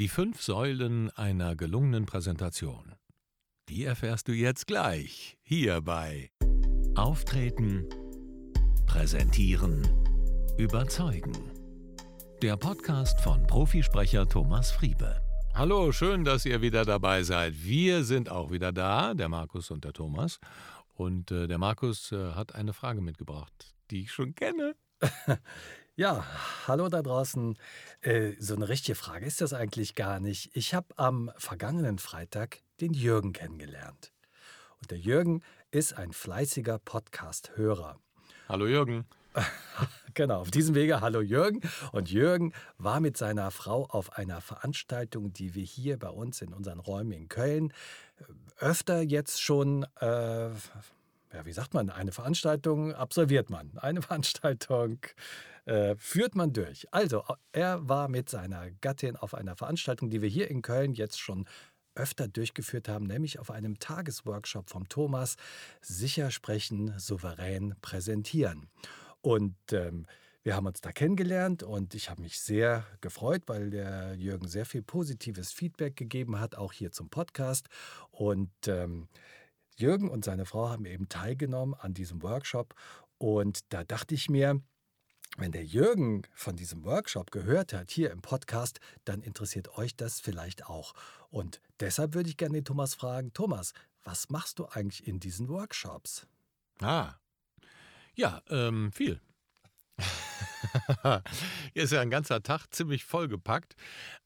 Die fünf Säulen einer gelungenen Präsentation. Die erfährst du jetzt gleich hier bei Auftreten, Präsentieren, Überzeugen. Der Podcast von Profisprecher Thomas Friebe. Hallo, schön, dass ihr wieder dabei seid. Wir sind auch wieder da, der Markus und der Thomas. Und äh, der Markus äh, hat eine Frage mitgebracht, die ich schon kenne. Ja, hallo da draußen. Äh, so eine richtige Frage ist das eigentlich gar nicht. Ich habe am vergangenen Freitag den Jürgen kennengelernt. Und der Jürgen ist ein fleißiger Podcast-Hörer. Hallo Jürgen. genau, auf diesem Wege hallo Jürgen. Und Jürgen war mit seiner Frau auf einer Veranstaltung, die wir hier bei uns in unseren Räumen in Köln äh, öfter jetzt schon äh, ja, wie sagt man, eine Veranstaltung absolviert man. Eine Veranstaltung äh, führt man durch. Also, er war mit seiner Gattin auf einer Veranstaltung, die wir hier in Köln jetzt schon öfter durchgeführt haben, nämlich auf einem Tagesworkshop vom Thomas Sicher sprechen, souverän präsentieren. Und ähm, wir haben uns da kennengelernt und ich habe mich sehr gefreut, weil der Jürgen sehr viel positives Feedback gegeben hat, auch hier zum Podcast. Und ähm, Jürgen und seine Frau haben eben teilgenommen an diesem Workshop und da dachte ich mir, wenn der Jürgen von diesem Workshop gehört hat, hier im Podcast, dann interessiert euch das vielleicht auch. Und deshalb würde ich gerne den Thomas fragen, Thomas, was machst du eigentlich in diesen Workshops? Ah, ja, ähm, viel. Hier ist ja ein ganzer Tag ziemlich vollgepackt.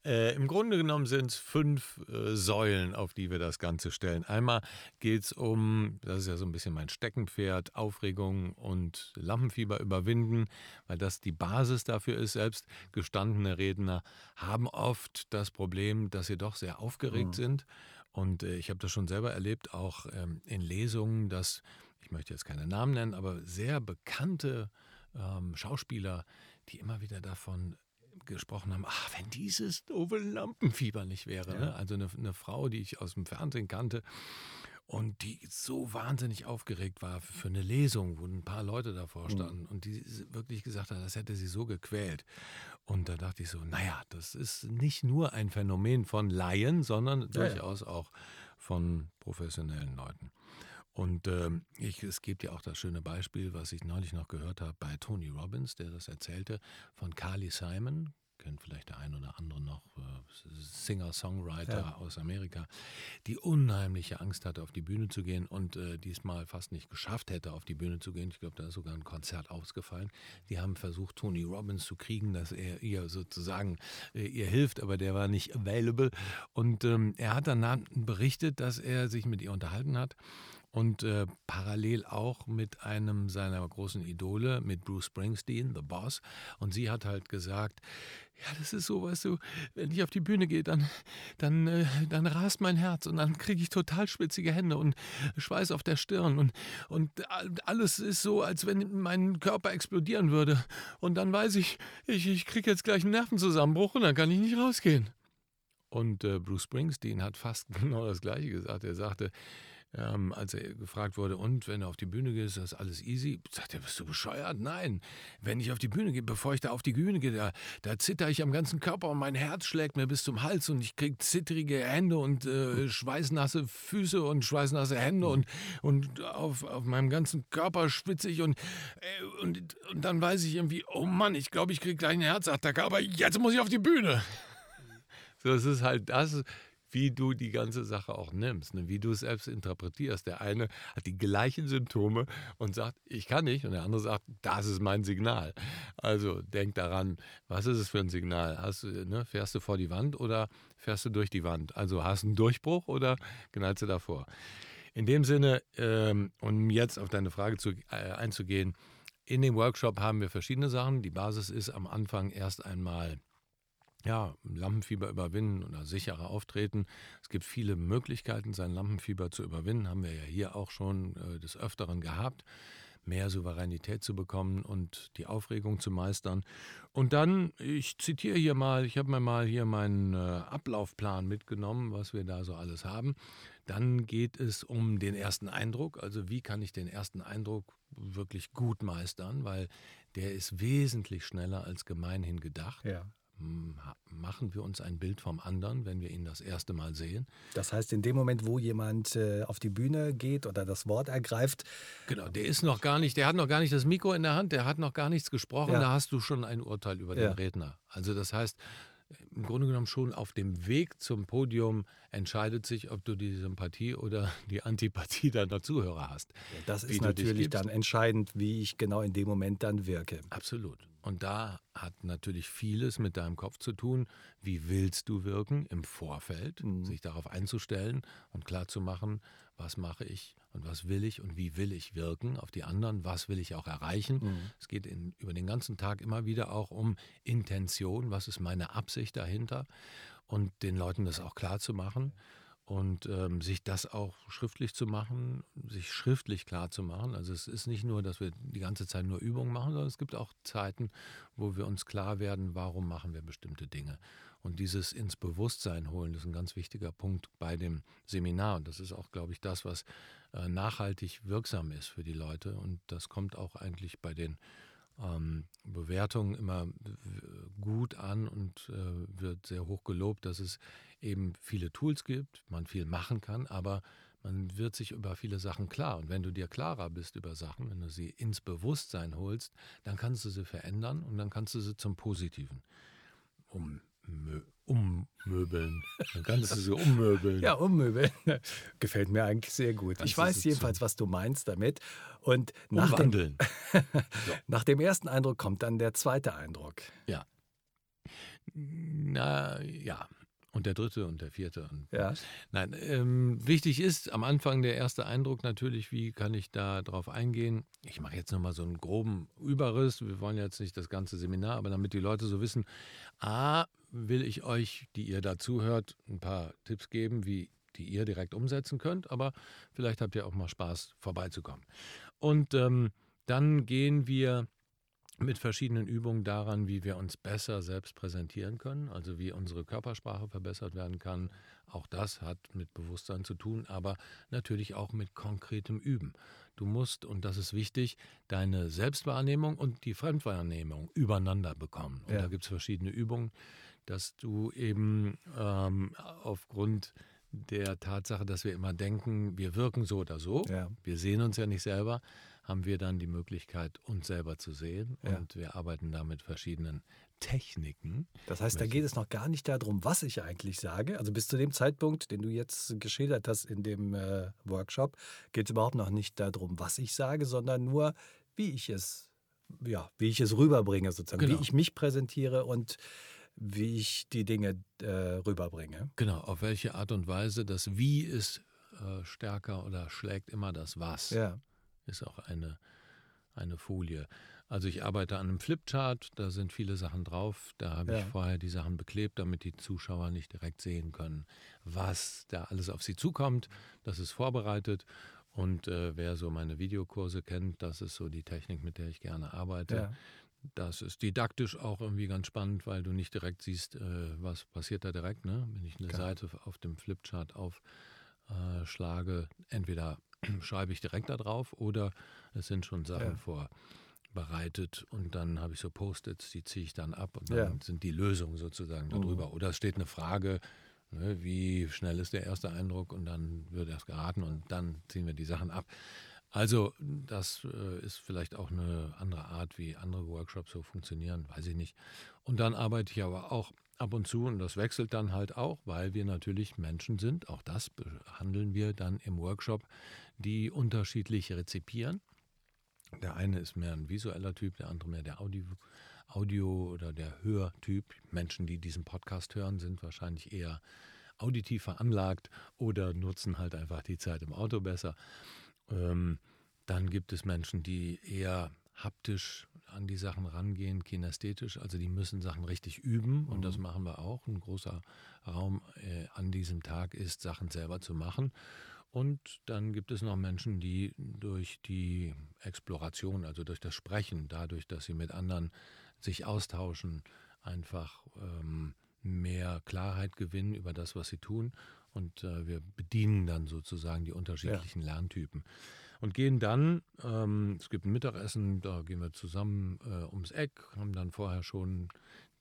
Äh, Im Grunde genommen sind es fünf äh, Säulen, auf die wir das Ganze stellen. Einmal geht es um, das ist ja so ein bisschen mein Steckenpferd, Aufregung und Lampenfieber überwinden, weil das die Basis dafür ist. Selbst gestandene Redner haben oft das Problem, dass sie doch sehr aufgeregt mhm. sind. Und äh, ich habe das schon selber erlebt, auch ähm, in Lesungen, dass, ich möchte jetzt keine Namen nennen, aber sehr bekannte ähm, Schauspieler, die immer wieder davon gesprochen haben, ach, wenn dieses doofe Lampenfieber nicht wäre. Ja. Ne? Also eine, eine, Frau, die ich aus dem Fernsehen kannte und die so wahnsinnig aufgeregt war für eine Lesung, wo ein paar Leute davor mhm. standen mhm. und die wirklich gesagt hat, das hätte sie so gequält. Und da dachte ich so, naja, das ist nicht nur ein Phänomen von Laien, sondern ja, durchaus ja. auch von professionellen Leuten. Und ähm, ich, es gibt ja auch das schöne Beispiel, was ich neulich noch gehört habe bei Tony Robbins, der das erzählte, von Carly Simon, kennt vielleicht der ein oder andere noch, äh, Singer-Songwriter ja. aus Amerika, die unheimliche Angst hatte, auf die Bühne zu gehen und äh, diesmal fast nicht geschafft hätte, auf die Bühne zu gehen. Ich glaube, da ist sogar ein Konzert ausgefallen. Die haben versucht, Tony Robbins zu kriegen, dass er ihr sozusagen äh, ihr hilft, aber der war nicht available. Und ähm, er hat dann berichtet, dass er sich mit ihr unterhalten hat und äh, parallel auch mit einem seiner großen Idole, mit Bruce Springsteen, The Boss. Und sie hat halt gesagt, ja, das ist so, weißt du, wenn ich auf die Bühne gehe, dann, dann, äh, dann rast mein Herz und dann kriege ich total schwitzige Hände und Schweiß auf der Stirn und, und alles ist so, als wenn mein Körper explodieren würde. Und dann weiß ich, ich, ich kriege jetzt gleich einen Nervenzusammenbruch und dann kann ich nicht rausgehen. Und äh, Bruce Springsteen hat fast genau das Gleiche gesagt. Er sagte, ähm, als er gefragt wurde, und wenn du auf die Bühne gehst, ist das alles easy? Sagt er, bist du bescheuert? Nein. Wenn ich auf die Bühne gehe, bevor ich da auf die Bühne gehe, da, da zitter ich am ganzen Körper und mein Herz schlägt mir bis zum Hals und ich kriege zittrige Hände und äh, schweißnasse Füße und schweißnasse Hände und, und auf, auf meinem ganzen Körper schwitze ich und, äh, und, und dann weiß ich irgendwie, oh Mann, ich glaube, ich kriege gleich eine Herzattacke, aber jetzt muss ich auf die Bühne. So, es ist halt das, wie du die ganze Sache auch nimmst, ne? wie du es selbst interpretierst. Der eine hat die gleichen Symptome und sagt, ich kann nicht, und der andere sagt, das ist mein Signal. Also denk daran, was ist es für ein Signal? Hast ne, fährst du vor die Wand oder fährst du durch die Wand? Also hast du einen Durchbruch oder knallst du davor? In dem Sinne, ähm, um jetzt auf deine Frage zu, äh, einzugehen, in dem Workshop haben wir verschiedene Sachen. Die Basis ist am Anfang erst einmal ja, Lampenfieber überwinden oder sicherer auftreten. Es gibt viele Möglichkeiten, sein Lampenfieber zu überwinden, haben wir ja hier auch schon äh, des Öfteren gehabt. Mehr Souveränität zu bekommen und die Aufregung zu meistern. Und dann, ich zitiere hier mal, ich habe mir mal hier meinen äh, Ablaufplan mitgenommen, was wir da so alles haben. Dann geht es um den ersten Eindruck, also wie kann ich den ersten Eindruck wirklich gut meistern, weil der ist wesentlich schneller als gemeinhin gedacht. Ja machen wir uns ein Bild vom anderen, wenn wir ihn das erste Mal sehen. Das heißt, in dem Moment, wo jemand äh, auf die Bühne geht oder das Wort ergreift. Genau, der ist noch gar nicht, der hat noch gar nicht das Mikro in der Hand, der hat noch gar nichts gesprochen, ja. da hast du schon ein Urteil über ja. den Redner. Also das heißt, im Grunde genommen schon auf dem Weg zum Podium entscheidet sich, ob du die Sympathie oder die Antipathie deiner Zuhörer hast. Ja, das ist natürlich dann entscheidend, wie ich genau in dem Moment dann wirke. Absolut. Und da hat natürlich vieles mit deinem Kopf zu tun. Wie willst du wirken im Vorfeld, mhm. sich darauf einzustellen und klarzumachen, was mache ich und was will ich und wie will ich wirken auf die anderen, was will ich auch erreichen. Mhm. Es geht in, über den ganzen Tag immer wieder auch um Intention, was ist meine Absicht dahinter und den Leuten das auch klar zu machen und ähm, sich das auch schriftlich zu machen, sich schriftlich klar zu machen. Also es ist nicht nur, dass wir die ganze Zeit nur Übungen machen, sondern es gibt auch Zeiten, wo wir uns klar werden, warum machen wir bestimmte Dinge. Und dieses ins Bewusstsein holen, das ist ein ganz wichtiger Punkt bei dem Seminar. Und das ist auch, glaube ich, das, was nachhaltig wirksam ist für die Leute. Und das kommt auch eigentlich bei den ähm, Bewertungen immer gut an und äh, wird sehr hoch gelobt, dass es eben viele Tools gibt, man viel machen kann, aber man wird sich über viele Sachen klar. Und wenn du dir klarer bist über Sachen, wenn du sie ins Bewusstsein holst, dann kannst du sie verändern und dann kannst du sie zum Positiven um, ummöbeln. Dann kannst du sie ummöbeln. Ja, ummöbeln. Gefällt mir eigentlich sehr gut. Kannst ich weiß jedenfalls, was du meinst damit. Und nach dem, nach dem ersten Eindruck kommt dann der zweite Eindruck. Ja. Na ja, und der dritte und der vierte. Und ja. Nein, ähm, wichtig ist am Anfang der erste Eindruck natürlich, wie kann ich da drauf eingehen. Ich mache jetzt nochmal so einen groben Überriss. Wir wollen jetzt nicht das ganze Seminar, aber damit die Leute so wissen, A, will ich euch, die ihr dazu hört, ein paar Tipps geben, wie die ihr direkt umsetzen könnt, aber vielleicht habt ihr auch mal Spaß, vorbeizukommen. Und ähm, dann gehen wir mit verschiedenen Übungen daran, wie wir uns besser selbst präsentieren können, also wie unsere Körpersprache verbessert werden kann. Auch das hat mit Bewusstsein zu tun, aber natürlich auch mit konkretem Üben. Du musst, und das ist wichtig, deine Selbstwahrnehmung und die Fremdwahrnehmung übereinander bekommen. Und ja. da gibt es verschiedene Übungen, dass du eben ähm, aufgrund der Tatsache, dass wir immer denken, wir wirken so oder so, ja. wir sehen uns ja nicht selber, haben wir dann die Möglichkeit, uns selber zu sehen. Ja. Und wir arbeiten da mit verschiedenen Techniken. Das heißt, da geht es noch gar nicht darum, was ich eigentlich sage. Also bis zu dem Zeitpunkt, den du jetzt geschildert hast in dem äh, Workshop, geht es überhaupt noch nicht darum, was ich sage, sondern nur, wie ich es, ja, wie ich es rüberbringe, sozusagen, genau. wie ich mich präsentiere und wie ich die Dinge äh, rüberbringe. Genau, auf welche Art und Weise das Wie ist äh, stärker oder schlägt immer das Was. Ja ist auch eine, eine Folie. Also ich arbeite an einem Flipchart, da sind viele Sachen drauf. Da habe ja. ich vorher die Sachen beklebt, damit die Zuschauer nicht direkt sehen können, was da alles auf sie zukommt. Das ist vorbereitet. Und äh, wer so meine Videokurse kennt, das ist so die Technik, mit der ich gerne arbeite. Ja. Das ist didaktisch auch irgendwie ganz spannend, weil du nicht direkt siehst, äh, was passiert da direkt. Ne? Wenn ich eine Klar. Seite auf dem Flipchart aufschlage, äh, entweder schreibe ich direkt da drauf oder es sind schon Sachen ja. vorbereitet und dann habe ich so Post-its, die ziehe ich dann ab und dann ja. sind die Lösungen sozusagen darüber. Mhm. Oder es steht eine Frage, ne, wie schnell ist der erste Eindruck und dann wird erst geraten und dann ziehen wir die Sachen ab. Also das äh, ist vielleicht auch eine andere Art, wie andere Workshops so funktionieren, weiß ich nicht. Und dann arbeite ich aber auch ab und zu, und das wechselt dann halt auch, weil wir natürlich Menschen sind, auch das behandeln wir dann im Workshop, die unterschiedlich rezipieren. Der eine ist mehr ein visueller Typ, der andere mehr der Audio, Audio oder der Hörtyp. Menschen, die diesen Podcast hören, sind wahrscheinlich eher auditiv veranlagt oder nutzen halt einfach die Zeit im Auto besser. Ähm, dann gibt es Menschen, die eher haptisch an die Sachen rangehen, kinästhetisch. Also die müssen Sachen richtig üben und mhm. das machen wir auch. Ein großer Raum äh, an diesem Tag ist, Sachen selber zu machen. Und dann gibt es noch Menschen, die durch die Exploration, also durch das Sprechen, dadurch, dass sie mit anderen sich austauschen, einfach ähm, mehr Klarheit gewinnen über das, was sie tun. Und äh, wir bedienen dann sozusagen die unterschiedlichen ja. Lerntypen und gehen dann, ähm, es gibt ein Mittagessen, da gehen wir zusammen äh, ums Eck, haben dann vorher schon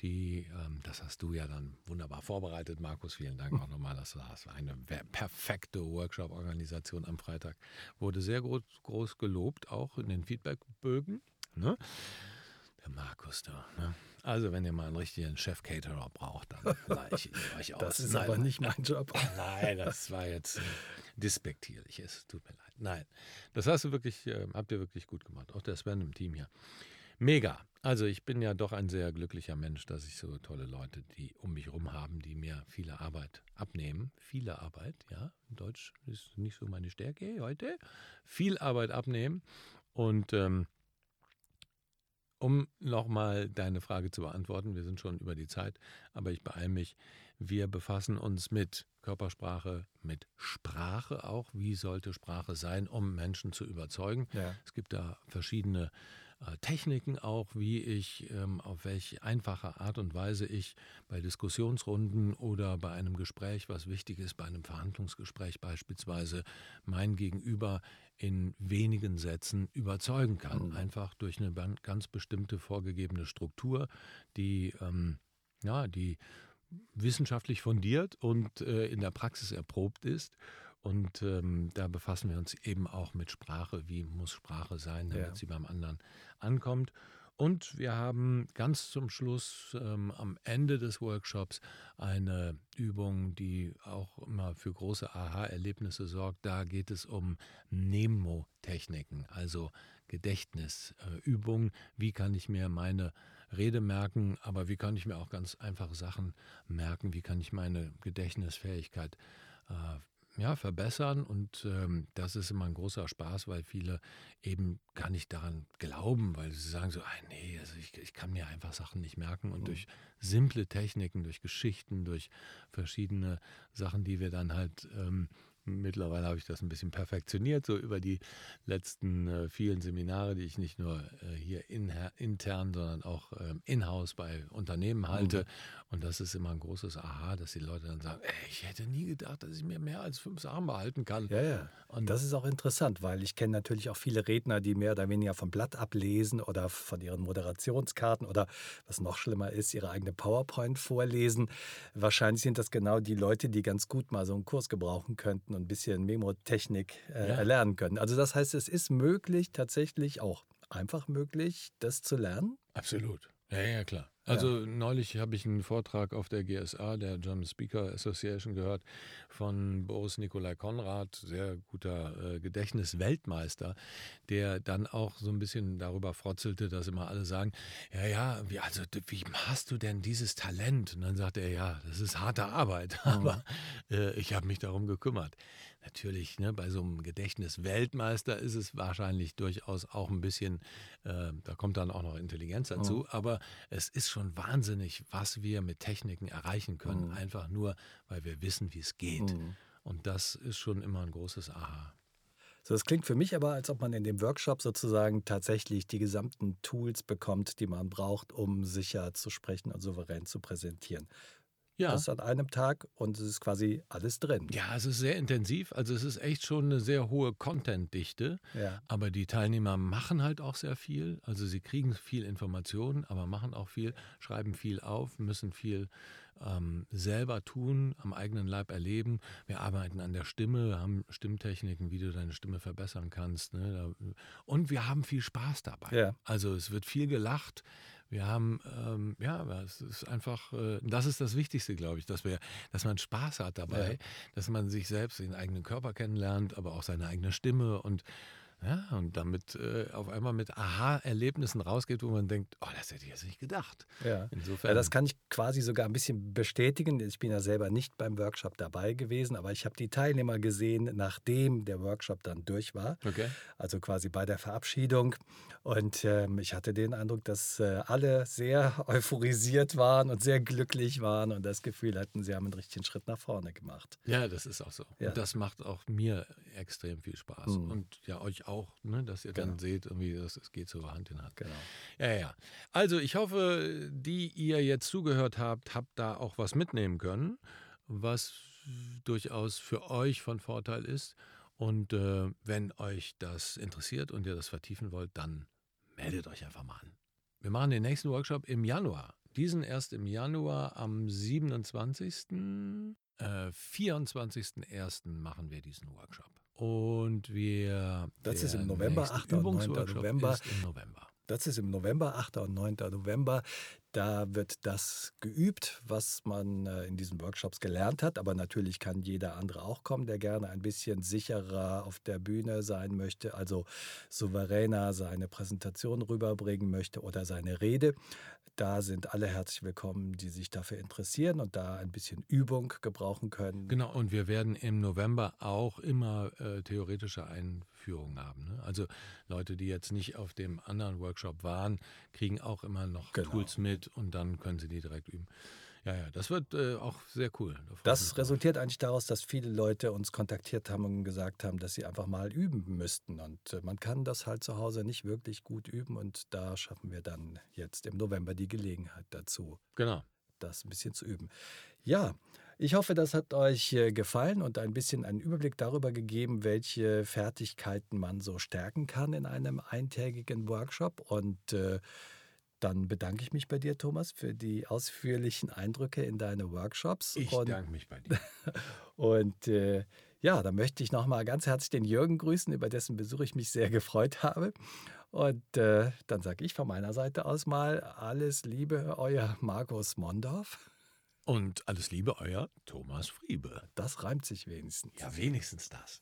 die, ähm, das hast du ja dann wunderbar vorbereitet, Markus. Vielen Dank auch nochmal, dass du hast. Eine perfekte Workshop-Organisation am Freitag. Wurde sehr groß, groß gelobt, auch in den Feedbackbögen. Ne? Markus da. Ne? Also, wenn ihr mal einen richtigen Chef-Caterer braucht, dann leih ich euch aus. Das ist nein, aber nicht mein Job. Nein, das war jetzt despektierlich. Es tut mir leid. Nein, das hast du wirklich, äh, habt ihr wirklich gut gemacht. Auch der Sven im Team hier. Mega. Also ich bin ja doch ein sehr glücklicher Mensch, dass ich so tolle Leute, die um mich herum haben, die mir viele Arbeit abnehmen. Viele Arbeit, ja. Deutsch ist nicht so meine Stärke heute. Viel Arbeit abnehmen. Und ähm, um nochmal deine Frage zu beantworten, wir sind schon über die Zeit, aber ich beeile mich. Wir befassen uns mit Körpersprache, mit Sprache auch. Wie sollte Sprache sein, um Menschen zu überzeugen? Ja. Es gibt da verschiedene äh, Techniken auch, wie ich, ähm, auf welche einfache Art und Weise ich bei Diskussionsrunden oder bei einem Gespräch, was wichtig ist, bei einem Verhandlungsgespräch beispielsweise, mein Gegenüber in wenigen Sätzen überzeugen kann. Mhm. Einfach durch eine ganz bestimmte vorgegebene Struktur, die, ähm, ja, die wissenschaftlich fundiert und äh, in der Praxis erprobt ist. Und ähm, da befassen wir uns eben auch mit Sprache. Wie muss Sprache sein, damit ja. sie beim anderen ankommt? Und wir haben ganz zum Schluss ähm, am Ende des Workshops eine Übung, die auch immer für große Aha-Erlebnisse sorgt. Da geht es um Nemotechniken, also Gedächtnisübungen. Äh, wie kann ich mir meine Rede merken, aber wie kann ich mir auch ganz einfache Sachen merken? Wie kann ich meine Gedächtnisfähigkeit äh, ja, verbessern. Und ähm, das ist immer ein großer Spaß, weil viele eben gar nicht daran glauben, weil sie sagen so, ah, nee, also ich, ich kann mir einfach Sachen nicht merken. Und mhm. durch simple Techniken, durch Geschichten, durch verschiedene Sachen, die wir dann halt ähm, Mittlerweile habe ich das ein bisschen perfektioniert, so über die letzten äh, vielen Seminare, die ich nicht nur äh, hier in, intern, sondern auch ähm, in-house bei Unternehmen halte. Mhm. Und das ist immer ein großes Aha, dass die Leute dann sagen, ey, ich hätte nie gedacht, dass ich mir mehr als fünf Sachen behalten kann. Ja, ja. Und das ist auch interessant, weil ich kenne natürlich auch viele Redner, die mehr oder weniger vom Blatt ablesen oder von ihren Moderationskarten oder was noch schlimmer ist, ihre eigene PowerPoint vorlesen. Wahrscheinlich sind das genau die Leute, die ganz gut mal so einen Kurs gebrauchen könnten und ein bisschen Memotechnik äh, ja. erlernen können. Also das heißt, es ist möglich, tatsächlich auch einfach möglich, das zu lernen? Absolut. Ja, ja, klar. Also ja. neulich habe ich einen Vortrag auf der GSA, der German Speaker Association, gehört von Boris Nikolai Konrad, sehr guter äh, Gedächtnisweltmeister, der dann auch so ein bisschen darüber frotzelte, dass immer alle sagen, ja, ja, wie, also wie hast du denn dieses Talent? Und dann sagte er, ja, das ist harte Arbeit, mhm. aber äh, ich habe mich darum gekümmert natürlich, ne, bei so einem Gedächtnisweltmeister ist es wahrscheinlich durchaus auch ein bisschen, äh, da kommt dann auch noch Intelligenz dazu, mhm. aber es ist schon wahnsinnig, was wir mit Techniken erreichen können, mhm. einfach nur, weil wir wissen, wie es geht. Mhm. Und das ist schon immer ein großes Aha. So, das klingt für mich aber, als ob man in dem Workshop sozusagen tatsächlich die gesamten Tools bekommt, die man braucht, um sicher zu sprechen und souverän zu präsentieren. Ja. Das an einem Tag und es ist quasi alles drin. Ja, es ist sehr intensiv. Also es ist echt schon eine sehr hohe Content-Dichte. Ja. Aber die Teilnehmer machen halt auch sehr viel. Also sie kriegen viel Informationen, aber machen auch viel, schreiben viel auf, müssen viel ähm, selber tun, am eigenen Leib erleben. Wir arbeiten an der Stimme, haben Stimmtechniken, wie du deine Stimme verbessern kannst. Ne? Und wir haben viel Spaß dabei. Ja. Also es wird viel gelacht. Wir haben, ähm, ja, es ist einfach, äh, das ist das Wichtigste, glaube ich, dass wir, dass man Spaß hat dabei, ja. dass man sich selbst, den eigenen Körper kennenlernt, aber auch seine eigene Stimme und ja, und damit äh, auf einmal mit Aha-Erlebnissen rausgeht, wo man denkt, oh, das hätte ich jetzt nicht gedacht. Ja. Insofern. Ja, das kann ich quasi sogar ein bisschen bestätigen. Ich bin ja selber nicht beim Workshop dabei gewesen, aber ich habe die Teilnehmer gesehen, nachdem der Workshop dann durch war. Okay. Also quasi bei der Verabschiedung. Und ähm, ich hatte den Eindruck, dass äh, alle sehr euphorisiert waren und sehr glücklich waren und das Gefühl hatten, sie haben einen richtigen Schritt nach vorne gemacht. Ja, das ist auch so. Ja. Und das macht auch mir extrem viel Spaß. Mhm. Und ja, euch auch, ne, dass ihr genau. dann seht, irgendwie, das, es geht so Hand in Hand. Genau. Ja, ja. Also ich hoffe, die ihr jetzt zugehört habt, habt da auch was mitnehmen können, was durchaus für euch von Vorteil ist. Und äh, wenn euch das interessiert und ihr das vertiefen wollt, dann meldet euch einfach mal an. Wir machen den nächsten Workshop im Januar diesen erst im Januar am 27. Äh, 24.01. machen wir diesen Workshop. Und wir. Das ist im November, 8. und 9. November. November. Das ist im November, 8. und 9. November. Da wird das geübt, was man äh, in diesen Workshops gelernt hat. Aber natürlich kann jeder andere auch kommen, der gerne ein bisschen sicherer auf der Bühne sein möchte, also souveräner seine Präsentation rüberbringen möchte oder seine Rede. Da sind alle herzlich willkommen, die sich dafür interessieren und da ein bisschen Übung gebrauchen können. Genau, und wir werden im November auch immer äh, theoretische Einführungen haben. Ne? Also Leute, die jetzt nicht auf dem anderen Workshop waren, kriegen auch immer noch genau. Tools mit und dann können sie die direkt üben. Ja, ja, das wird äh, auch sehr cool. Da das resultiert eigentlich daraus, dass viele Leute uns kontaktiert haben und gesagt haben, dass sie einfach mal üben müssten. Und äh, man kann das halt zu Hause nicht wirklich gut üben. Und da schaffen wir dann jetzt im November die Gelegenheit dazu. Genau. Das ein bisschen zu üben. Ja, ich hoffe, das hat euch äh, gefallen und ein bisschen einen Überblick darüber gegeben, welche Fertigkeiten man so stärken kann in einem eintägigen Workshop. Und äh, dann bedanke ich mich bei dir, Thomas, für die ausführlichen Eindrücke in deine Workshops. Ich und, danke mich bei dir. und äh, ja, dann möchte ich nochmal ganz herzlich den Jürgen grüßen, über dessen Besuch ich mich sehr gefreut habe. Und äh, dann sage ich von meiner Seite aus mal alles Liebe, euer Markus Mondorf. Und alles Liebe, euer Thomas Friebe. Das reimt sich wenigstens. Ja, wenigstens das.